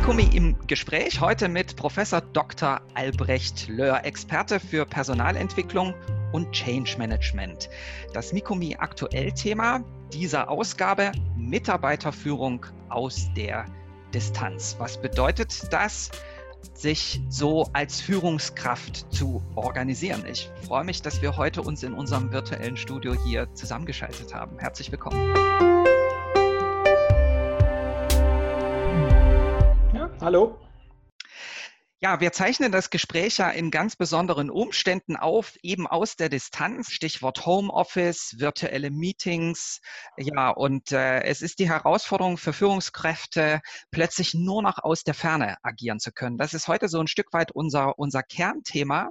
Mikumi im Gespräch heute mit Professor Dr. Albrecht Löhr, Experte für Personalentwicklung und Change Management. Das Mikumi aktuell Thema dieser Ausgabe Mitarbeiterführung aus der Distanz. Was bedeutet das? sich so als Führungskraft zu organisieren. Ich freue mich, dass wir heute uns in unserem virtuellen Studio hier zusammengeschaltet haben. Herzlich willkommen. Hallo. Ja, wir zeichnen das Gespräch ja in ganz besonderen Umständen auf, eben aus der Distanz. Stichwort Homeoffice, virtuelle Meetings. Ja, und äh, es ist die Herausforderung für Führungskräfte, plötzlich nur noch aus der Ferne agieren zu können. Das ist heute so ein Stück weit unser, unser Kernthema.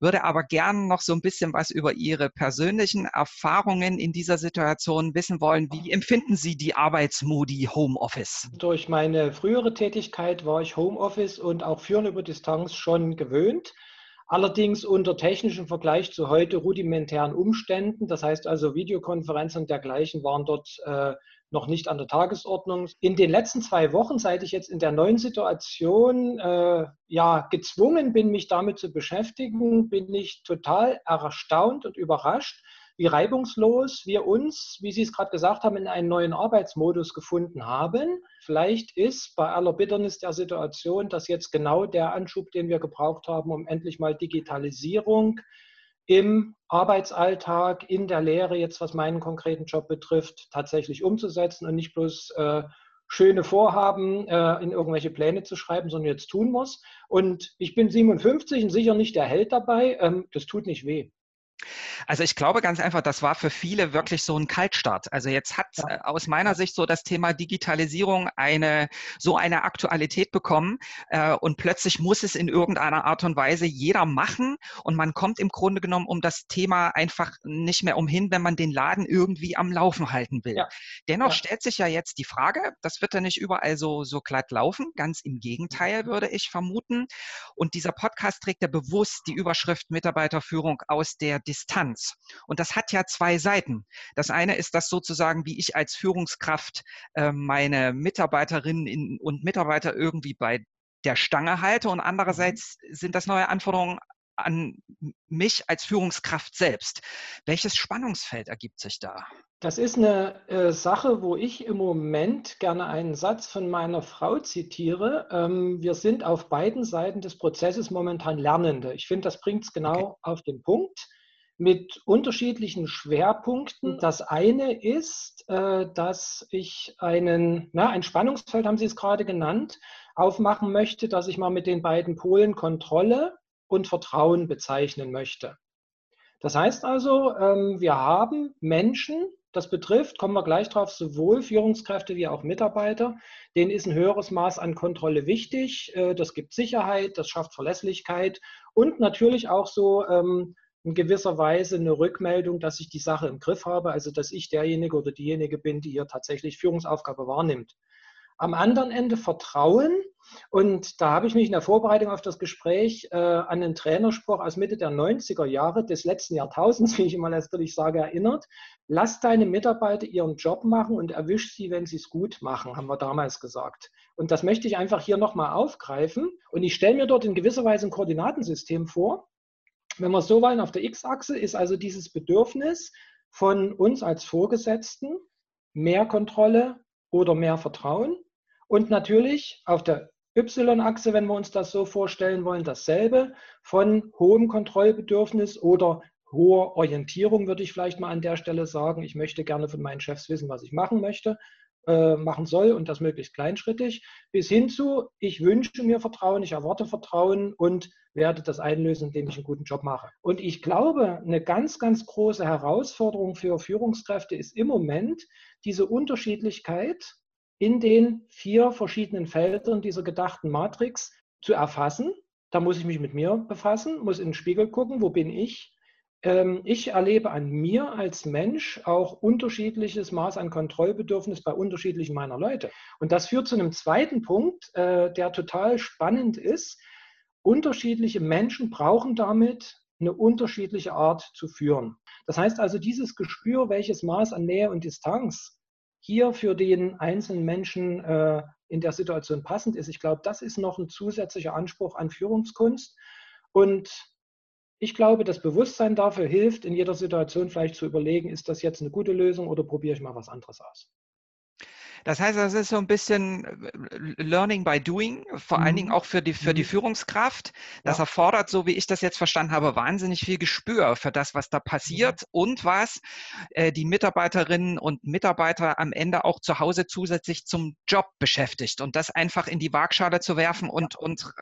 Würde aber gern noch so ein bisschen was über Ihre persönlichen Erfahrungen in dieser Situation wissen wollen. Wie empfinden Sie die Arbeitsmodi Homeoffice? Durch meine frühere Tätigkeit war ich Homeoffice und auch führende über Distanz schon gewöhnt. Allerdings unter technischem Vergleich zu heute rudimentären Umständen. Das heißt also, Videokonferenzen und dergleichen waren dort äh, noch nicht an der Tagesordnung. In den letzten zwei Wochen, seit ich jetzt in der neuen Situation äh, ja gezwungen bin, mich damit zu beschäftigen, bin ich total erstaunt und überrascht, wie reibungslos wir uns, wie Sie es gerade gesagt haben, in einen neuen Arbeitsmodus gefunden haben. Vielleicht ist bei aller Bitternis der Situation das jetzt genau der Anschub, den wir gebraucht haben, um endlich mal Digitalisierung im Arbeitsalltag, in der Lehre, jetzt was meinen konkreten Job betrifft, tatsächlich umzusetzen und nicht bloß äh, schöne Vorhaben äh, in irgendwelche Pläne zu schreiben, sondern jetzt tun muss. Und ich bin 57 und sicher nicht der Held dabei. Ähm, das tut nicht weh. Also ich glaube ganz einfach, das war für viele wirklich so ein Kaltstart. Also jetzt hat ja. Äh, aus meiner Sicht so das Thema Digitalisierung eine so eine Aktualität bekommen äh, und plötzlich muss es in irgendeiner Art und Weise jeder machen und man kommt im Grunde genommen um das Thema einfach nicht mehr umhin, wenn man den Laden irgendwie am Laufen halten will. Ja. Dennoch ja. stellt sich ja jetzt die Frage, das wird ja nicht überall so, so glatt laufen, ganz im Gegenteil würde ich vermuten. Und dieser Podcast trägt ja bewusst die Überschrift Mitarbeiterführung aus der Distanz. Und das hat ja zwei Seiten. Das eine ist das sozusagen, wie ich als Führungskraft äh, meine Mitarbeiterinnen und Mitarbeiter irgendwie bei der Stange halte und andererseits mhm. sind das neue Anforderungen an mich als Führungskraft selbst. Welches Spannungsfeld ergibt sich da? Das ist eine äh, Sache, wo ich im Moment gerne einen Satz von meiner Frau zitiere. Ähm, wir sind auf beiden Seiten des Prozesses momentan Lernende. Ich finde, das bringt es genau okay. auf den Punkt mit unterschiedlichen Schwerpunkten. Das eine ist, äh, dass ich einen, na, ein Spannungsfeld, haben Sie es gerade genannt, aufmachen möchte, dass ich mal mit den beiden Polen Kontrolle und Vertrauen bezeichnen möchte. Das heißt also, ähm, wir haben Menschen, das betrifft, kommen wir gleich drauf, sowohl Führungskräfte wie auch Mitarbeiter. Denen ist ein höheres Maß an Kontrolle wichtig. Äh, das gibt Sicherheit, das schafft Verlässlichkeit und natürlich auch so ähm, in gewisser Weise eine Rückmeldung, dass ich die Sache im Griff habe, also dass ich derjenige oder diejenige bin, die hier tatsächlich Führungsaufgabe wahrnimmt. Am anderen Ende Vertrauen. Und da habe ich mich in der Vorbereitung auf das Gespräch äh, an den Trainerspruch aus Mitte der 90er Jahre des letzten Jahrtausends, wie ich immer natürlich sage, erinnert. Lass deine Mitarbeiter ihren Job machen und erwisch sie, wenn sie es gut machen, haben wir damals gesagt. Und das möchte ich einfach hier nochmal aufgreifen. Und ich stelle mir dort in gewisser Weise ein Koordinatensystem vor, wenn wir so wollen, auf der X-Achse ist also dieses Bedürfnis von uns als Vorgesetzten mehr Kontrolle oder mehr Vertrauen. Und natürlich auf der Y-Achse, wenn wir uns das so vorstellen wollen, dasselbe von hohem Kontrollbedürfnis oder hoher Orientierung, würde ich vielleicht mal an der Stelle sagen. Ich möchte gerne von meinen Chefs wissen, was ich machen möchte. Äh, machen soll und das möglichst kleinschrittig, bis hin zu, ich wünsche mir Vertrauen, ich erwarte Vertrauen und werde das einlösen, indem ich einen guten Job mache. Und ich glaube, eine ganz, ganz große Herausforderung für Führungskräfte ist im Moment diese Unterschiedlichkeit in den vier verschiedenen Feldern dieser gedachten Matrix zu erfassen. Da muss ich mich mit mir befassen, muss in den Spiegel gucken, wo bin ich, ähm, ich erlebe an mir als Mensch auch unterschiedliches Maß an Kontrollbedürfnis bei unterschiedlichen meiner Leute. Und das führt zu einem zweiten Punkt, äh, der total spannend ist. Unterschiedliche Menschen brauchen damit eine unterschiedliche Art zu führen. Das heißt also, dieses Gespür, welches Maß an Nähe und Distanz hier für den einzelnen Menschen äh, in der Situation passend ist. Ich glaube, das ist noch ein zusätzlicher Anspruch an Führungskunst. Und ich glaube, das Bewusstsein dafür hilft, in jeder Situation vielleicht zu überlegen, ist das jetzt eine gute Lösung oder probiere ich mal was anderes aus. Das heißt, das ist so ein bisschen äh, Learning by Doing, vor mhm. allen Dingen mhm. auch für die, für die mhm. Führungskraft. Das ja. erfordert, so wie ich das jetzt verstanden habe, wahnsinnig viel Gespür für das, was da passiert mhm. und was äh, die Mitarbeiterinnen und Mitarbeiter am Ende auch zu Hause zusätzlich zum Job beschäftigt und das einfach in die Waagschale zu werfen und, ja. und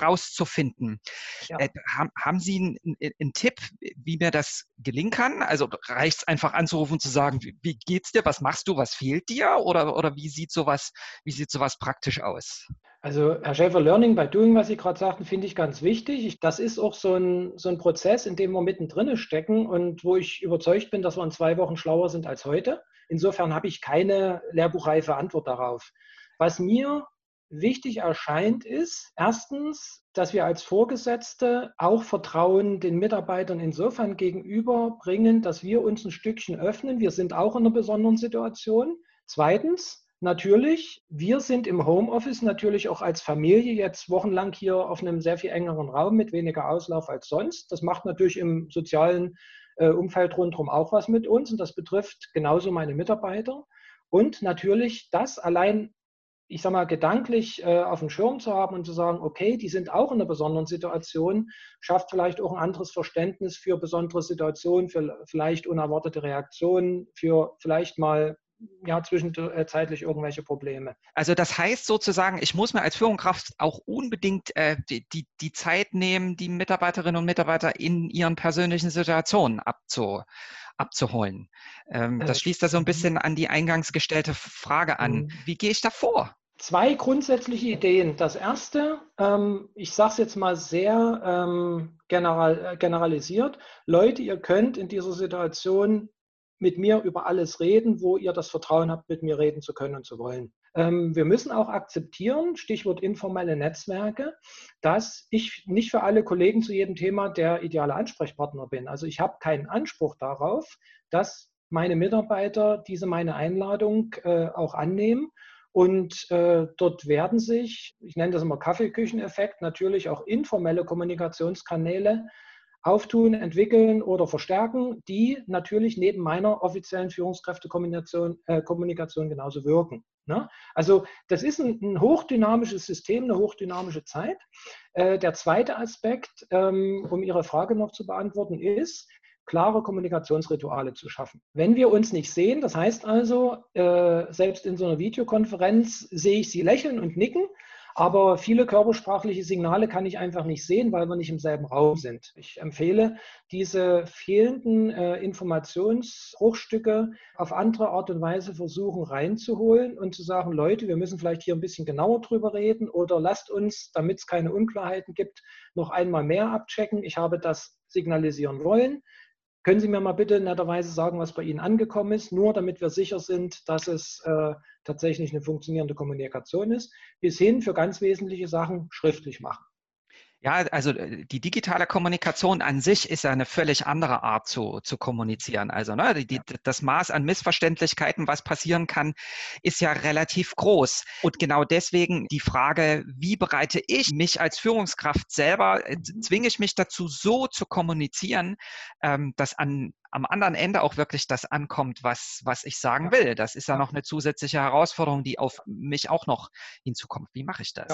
rauszufinden. Ja. Äh, haben, haben Sie einen, einen Tipp, wie mir das gelingen kann? Also reicht es einfach anzurufen und zu sagen, wie, wie geht's dir, was machst du, was fehlt dir? Oder, oder wie sieht sowas, wie sieht sowas praktisch aus? Also Herr Schäfer, Learning by Doing, was Sie gerade sagten, finde ich ganz wichtig. Das ist auch so ein, so ein Prozess, in dem wir mittendrin stecken und wo ich überzeugt bin, dass wir in zwei Wochen schlauer sind als heute. Insofern habe ich keine lehrbuchreife Antwort darauf. Was mir wichtig erscheint, ist erstens, dass wir als Vorgesetzte auch Vertrauen den Mitarbeitern insofern gegenüberbringen, dass wir uns ein Stückchen öffnen. Wir sind auch in einer besonderen Situation. Zweitens, natürlich, wir sind im Homeoffice natürlich auch als Familie jetzt wochenlang hier auf einem sehr viel engeren Raum mit weniger Auslauf als sonst. Das macht natürlich im sozialen äh, Umfeld rundherum auch was mit uns und das betrifft genauso meine Mitarbeiter. Und natürlich das allein, ich sage mal, gedanklich äh, auf dem Schirm zu haben und zu sagen, okay, die sind auch in einer besonderen Situation, schafft vielleicht auch ein anderes Verständnis für besondere Situationen, für vielleicht unerwartete Reaktionen, für vielleicht mal ja zwischenzeitlich irgendwelche Probleme. Also das heißt sozusagen, ich muss mir als Führungskraft auch unbedingt äh, die, die, die Zeit nehmen, die Mitarbeiterinnen und Mitarbeiter in ihren persönlichen Situationen abzu, abzuholen. Ähm, das äh, schließt da so ein mhm. bisschen an die eingangs gestellte Frage an. Mhm. Wie gehe ich da vor? Zwei grundsätzliche Ideen. Das erste, ähm, ich sage es jetzt mal sehr ähm, general, äh, generalisiert, Leute, ihr könnt in dieser Situation mit mir über alles reden, wo ihr das Vertrauen habt, mit mir reden zu können und zu wollen. Ähm, wir müssen auch akzeptieren, Stichwort informelle Netzwerke, dass ich nicht für alle Kollegen zu jedem Thema der ideale Ansprechpartner bin. Also ich habe keinen Anspruch darauf, dass meine Mitarbeiter diese meine Einladung äh, auch annehmen. Und äh, dort werden sich, ich nenne das immer Kaffeekücheneffekt, natürlich auch informelle Kommunikationskanäle auftun, entwickeln oder verstärken, die natürlich neben meiner offiziellen Führungskräftekommunikation äh, Kommunikation genauso wirken. Ne? Also das ist ein, ein, hochdynamisches System, eine hochdynamische Zeit. Äh, der zweite Aspekt, ähm, um Ihre Frage noch zu beantworten, ist, klare Kommunikationsrituale zu schaffen. Wenn wir uns nicht sehen, das heißt also, äh, selbst in so einer Videokonferenz sehe ich Sie lächeln und nicken, aber viele körpersprachliche Signale kann ich einfach nicht sehen, weil wir nicht im selben Raum sind. Ich empfehle, diese fehlenden äh, Informationsbruchstücke auf andere Art und Weise versuchen reinzuholen und zu sagen, Leute, wir müssen vielleicht hier ein bisschen genauer drüber reden oder lasst uns, damit es keine Unklarheiten gibt, noch einmal mehr abchecken. Ich habe das signalisieren wollen. Können Sie mir mal bitte netterweise sagen, was bei Ihnen angekommen ist, nur damit wir sicher sind, dass es äh, tatsächlich eine funktionierende Kommunikation ist, bis hin für ganz wesentliche Sachen schriftlich machen. Ja, also äh, die digitale Kommunikation an sich ist ja eine völlig andere Art zu, zu kommunizieren. Also ne, die, das Maß an Missverständlichkeiten, was passieren kann, ist ja relativ groß. Und genau deswegen die Frage, wie bereite ich mich als Führungskraft selber, äh, mhm. zwinge ich mich dazu, so zu kommunizieren, ähm, dass an, am anderen Ende auch wirklich das ankommt, was, was ich sagen will. Das ist ja noch eine zusätzliche Herausforderung, die auf mich auch noch hinzukommt. Wie mache ich das?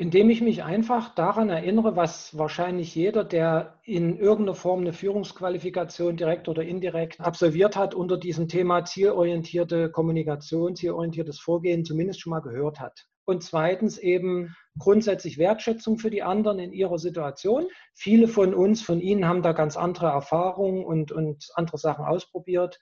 Indem ich mich einfach daran erinnere, was wahrscheinlich jeder, der in irgendeiner Form eine Führungsqualifikation direkt oder indirekt absolviert hat, unter diesem Thema zielorientierte Kommunikation, zielorientiertes Vorgehen zumindest schon mal gehört hat. Und zweitens eben grundsätzlich Wertschätzung für die anderen in ihrer Situation. Viele von uns, von Ihnen haben da ganz andere Erfahrungen und, und andere Sachen ausprobiert.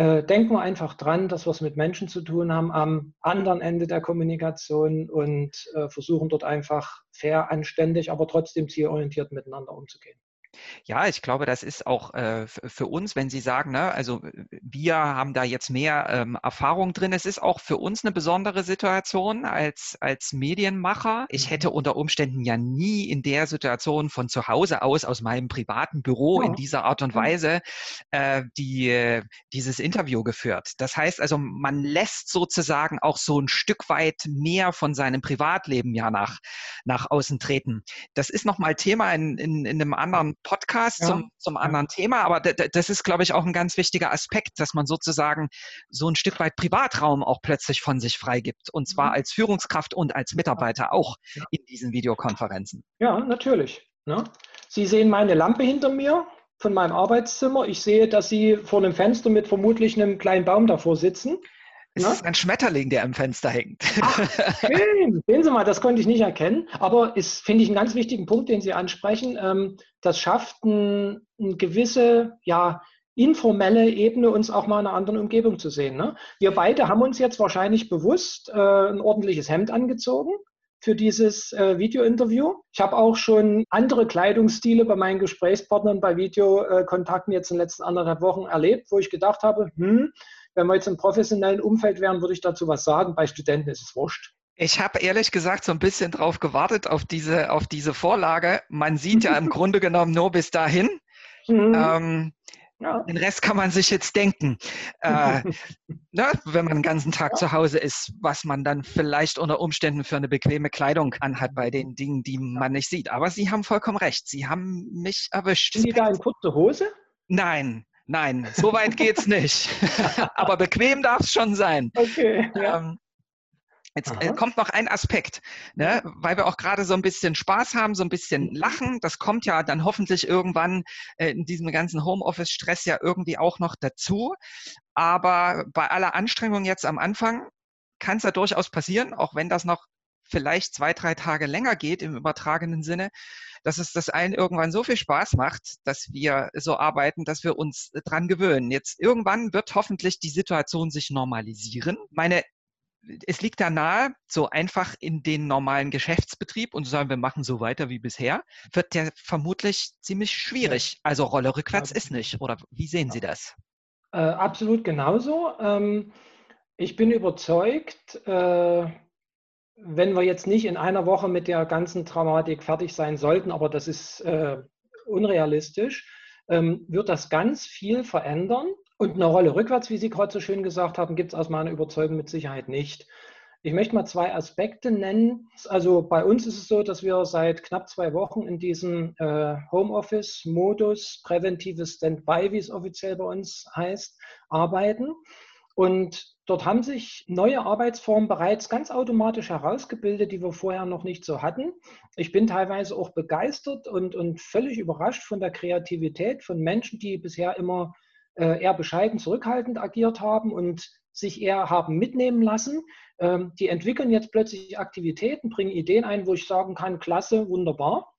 Äh, denken wir einfach dran, dass wir es mit Menschen zu tun haben am anderen Ende der Kommunikation und äh, versuchen dort einfach fair, anständig, aber trotzdem zielorientiert miteinander umzugehen. Ja, ich glaube, das ist auch äh, für uns, wenn Sie sagen, ne, also wir haben da jetzt mehr ähm, Erfahrung drin. Es ist auch für uns eine besondere Situation als, als Medienmacher. Ich hätte mhm. unter Umständen ja nie in der Situation von zu Hause aus, aus meinem privaten Büro ja. in dieser Art und Weise äh, die, dieses Interview geführt. Das heißt also, man lässt sozusagen auch so ein Stück weit mehr von seinem Privatleben ja nach, nach außen treten. Das ist nochmal Thema in, in, in einem anderen Podcast ja. zum, zum anderen Thema, aber das ist, glaube ich, auch ein ganz wichtiger Aspekt, dass man sozusagen so ein Stück weit Privatraum auch plötzlich von sich freigibt. Und zwar mhm. als Führungskraft und als Mitarbeiter auch in diesen Videokonferenzen. Ja, natürlich. Ne? Sie sehen meine Lampe hinter mir von meinem Arbeitszimmer. Ich sehe, dass Sie vor einem Fenster mit vermutlich einem kleinen Baum davor sitzen. Es ist ein Schmetterling, der am Fenster hängt. Ach, schön. Sehen Sie mal, das konnte ich nicht erkennen. Aber ist, finde ich, einen ganz wichtigen Punkt, den Sie ansprechen. Ähm, das schafft ein, eine gewisse, ja, informelle Ebene, uns auch mal in einer anderen Umgebung zu sehen. Ne? Wir beide haben uns jetzt wahrscheinlich bewusst äh, ein ordentliches Hemd angezogen für dieses äh, Video-Interview. Ich habe auch schon andere Kleidungsstile bei meinen Gesprächspartnern bei Videokontakten jetzt in den letzten anderthalb Wochen erlebt, wo ich gedacht habe, hm, wenn wir jetzt im professionellen Umfeld wären, würde ich dazu was sagen. Bei Studenten ist es wurscht. Ich habe ehrlich gesagt so ein bisschen drauf gewartet, auf diese, auf diese Vorlage. Man sieht ja im Grunde genommen nur bis dahin. Mhm. Ähm, ja. Den Rest kann man sich jetzt denken, äh, ne, wenn man den ganzen Tag ja. zu Hause ist, was man dann vielleicht unter Umständen für eine bequeme Kleidung anhat bei den Dingen, die man nicht sieht. Aber Sie haben vollkommen recht. Sie haben mich erwischt. Sind Sie da in kurze Hose? Nein, nein, so weit geht's nicht. Aber bequem darf es schon sein. Okay. Ähm, Jetzt äh, kommt noch ein Aspekt, ne? weil wir auch gerade so ein bisschen Spaß haben, so ein bisschen mhm. lachen. Das kommt ja dann hoffentlich irgendwann äh, in diesem ganzen Homeoffice-Stress ja irgendwie auch noch dazu. Aber bei aller Anstrengung jetzt am Anfang kann es ja durchaus passieren, auch wenn das noch vielleicht zwei, drei Tage länger geht im übertragenen Sinne, dass es das allen irgendwann so viel Spaß macht, dass wir so arbeiten, dass wir uns dran gewöhnen. Jetzt irgendwann wird hoffentlich die Situation sich normalisieren. Meine es liegt da nahe, so einfach in den normalen Geschäftsbetrieb und zu sagen, wir machen so weiter wie bisher, wird der vermutlich ziemlich schwierig. Also Rolle rückwärts ist nicht. Oder wie sehen Sie das? Äh, absolut genauso. Ähm, ich bin überzeugt, äh, wenn wir jetzt nicht in einer Woche mit der ganzen Dramatik fertig sein sollten, aber das ist äh, unrealistisch, ähm, wird das ganz viel verändern. Und eine Rolle rückwärts, wie Sie gerade so schön gesagt haben, gibt es aus meiner Überzeugung mit Sicherheit nicht. Ich möchte mal zwei Aspekte nennen. Also bei uns ist es so, dass wir seit knapp zwei Wochen in diesem äh, Homeoffice-Modus, präventives Standby, wie es offiziell bei uns heißt, arbeiten. Und dort haben sich neue Arbeitsformen bereits ganz automatisch herausgebildet, die wir vorher noch nicht so hatten. Ich bin teilweise auch begeistert und, und völlig überrascht von der Kreativität von Menschen, die bisher immer äh, eher bescheiden, zurückhaltend agiert haben und sich eher haben mitnehmen lassen. Ähm, die entwickeln jetzt plötzlich Aktivitäten, bringen Ideen ein, wo ich sagen kann, klasse, wunderbar.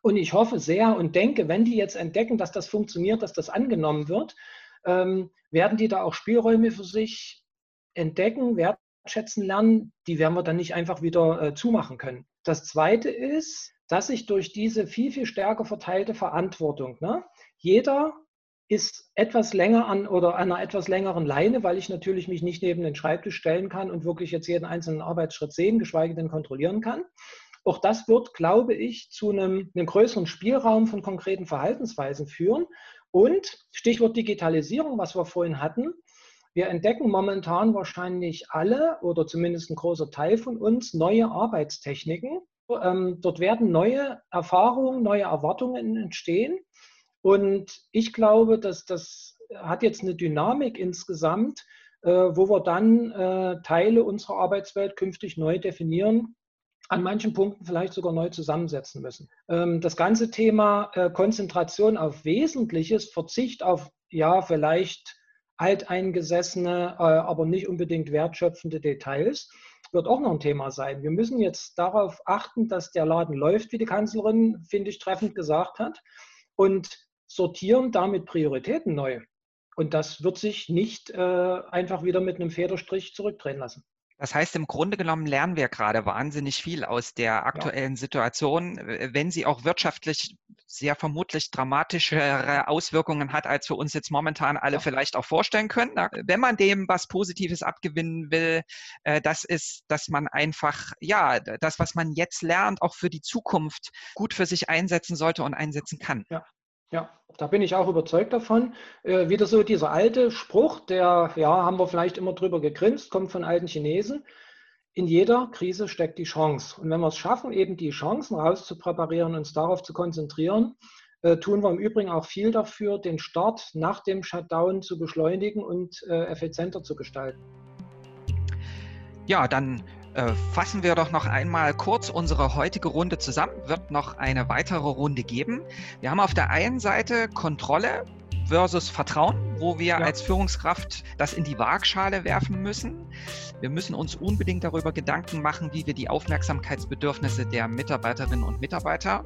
Und ich hoffe sehr und denke, wenn die jetzt entdecken, dass das funktioniert, dass das angenommen wird, ähm, werden die da auch Spielräume für sich entdecken, wertschätzen lernen. Die werden wir dann nicht einfach wieder äh, zumachen können. Das Zweite ist, dass sich durch diese viel, viel stärker verteilte Verantwortung, ne, jeder ist etwas länger an oder an einer etwas längeren Leine, weil ich natürlich mich nicht neben den Schreibtisch stellen kann und wirklich jetzt jeden einzelnen Arbeitsschritt sehen, geschweige denn kontrollieren kann. Auch das wird, glaube ich, zu einem, einem größeren Spielraum von konkreten Verhaltensweisen führen. Und Stichwort Digitalisierung, was wir vorhin hatten. Wir entdecken momentan wahrscheinlich alle oder zumindest ein großer Teil von uns neue Arbeitstechniken. Ähm, dort werden neue Erfahrungen, neue Erwartungen entstehen. Und ich glaube, dass das hat jetzt eine Dynamik insgesamt, äh, wo wir dann äh, Teile unserer Arbeitswelt künftig neu definieren, an manchen Punkten vielleicht sogar neu zusammensetzen müssen. Ähm, das ganze Thema äh, Konzentration auf Wesentliches, Verzicht auf ja vielleicht alteingesessene, aber nicht unbedingt wertschöpfende Details, wird auch noch ein Thema sein. Wir müssen jetzt darauf achten, dass der Laden läuft, wie die Kanzlerin, finde ich, treffend gesagt hat. Und sortieren damit Prioritäten neu. Und das wird sich nicht äh, einfach wieder mit einem Federstrich zurückdrehen lassen. Das heißt, im Grunde genommen lernen wir gerade wahnsinnig viel aus der aktuellen ja. Situation, wenn sie auch wirtschaftlich sehr vermutlich dramatischere Auswirkungen hat, als wir uns jetzt momentan alle ja. vielleicht auch vorstellen können. Wenn man dem was Positives abgewinnen will, äh, das ist, dass man einfach, ja, das, was man jetzt lernt, auch für die Zukunft gut für sich einsetzen sollte und einsetzen kann. Ja. Ja, da bin ich auch überzeugt davon. Äh, wieder so dieser alte Spruch, der, ja, haben wir vielleicht immer drüber gegrinst, kommt von alten Chinesen. In jeder Krise steckt die Chance. Und wenn wir es schaffen, eben die Chancen rauszupräparieren, uns darauf zu konzentrieren, äh, tun wir im Übrigen auch viel dafür, den Start nach dem Shutdown zu beschleunigen und äh, effizienter zu gestalten. Ja, dann fassen wir doch noch einmal kurz unsere heutige Runde zusammen. Wird noch eine weitere Runde geben. Wir haben auf der einen Seite Kontrolle versus Vertrauen, wo wir ja. als Führungskraft das in die Waagschale werfen müssen. Wir müssen uns unbedingt darüber Gedanken machen, wie wir die Aufmerksamkeitsbedürfnisse der Mitarbeiterinnen und Mitarbeiter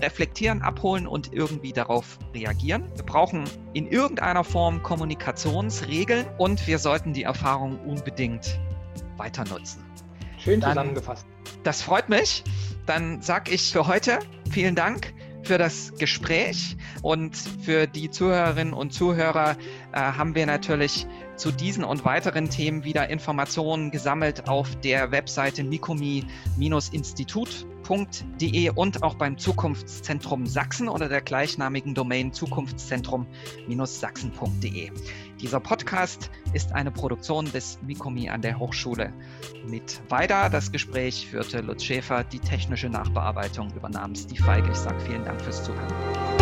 reflektieren, abholen und irgendwie darauf reagieren. Wir brauchen in irgendeiner Form Kommunikationsregeln und wir sollten die Erfahrung unbedingt weiter nutzen. Schön Dann, zusammengefasst. Das freut mich. Dann sage ich für heute vielen Dank für das Gespräch und für die Zuhörerinnen und Zuhörer äh, haben wir natürlich zu diesen und weiteren Themen wieder Informationen gesammelt auf der Webseite mikomi-institut.de und auch beim Zukunftszentrum Sachsen oder der gleichnamigen Domain zukunftszentrum-sachsen.de. Dieser Podcast ist eine Produktion des Mikomi an der Hochschule mit weiter. Das Gespräch führte Lutz Schäfer, die technische Nachbearbeitung übernahm Steve Feige. Ich sage vielen Dank fürs Zuhören.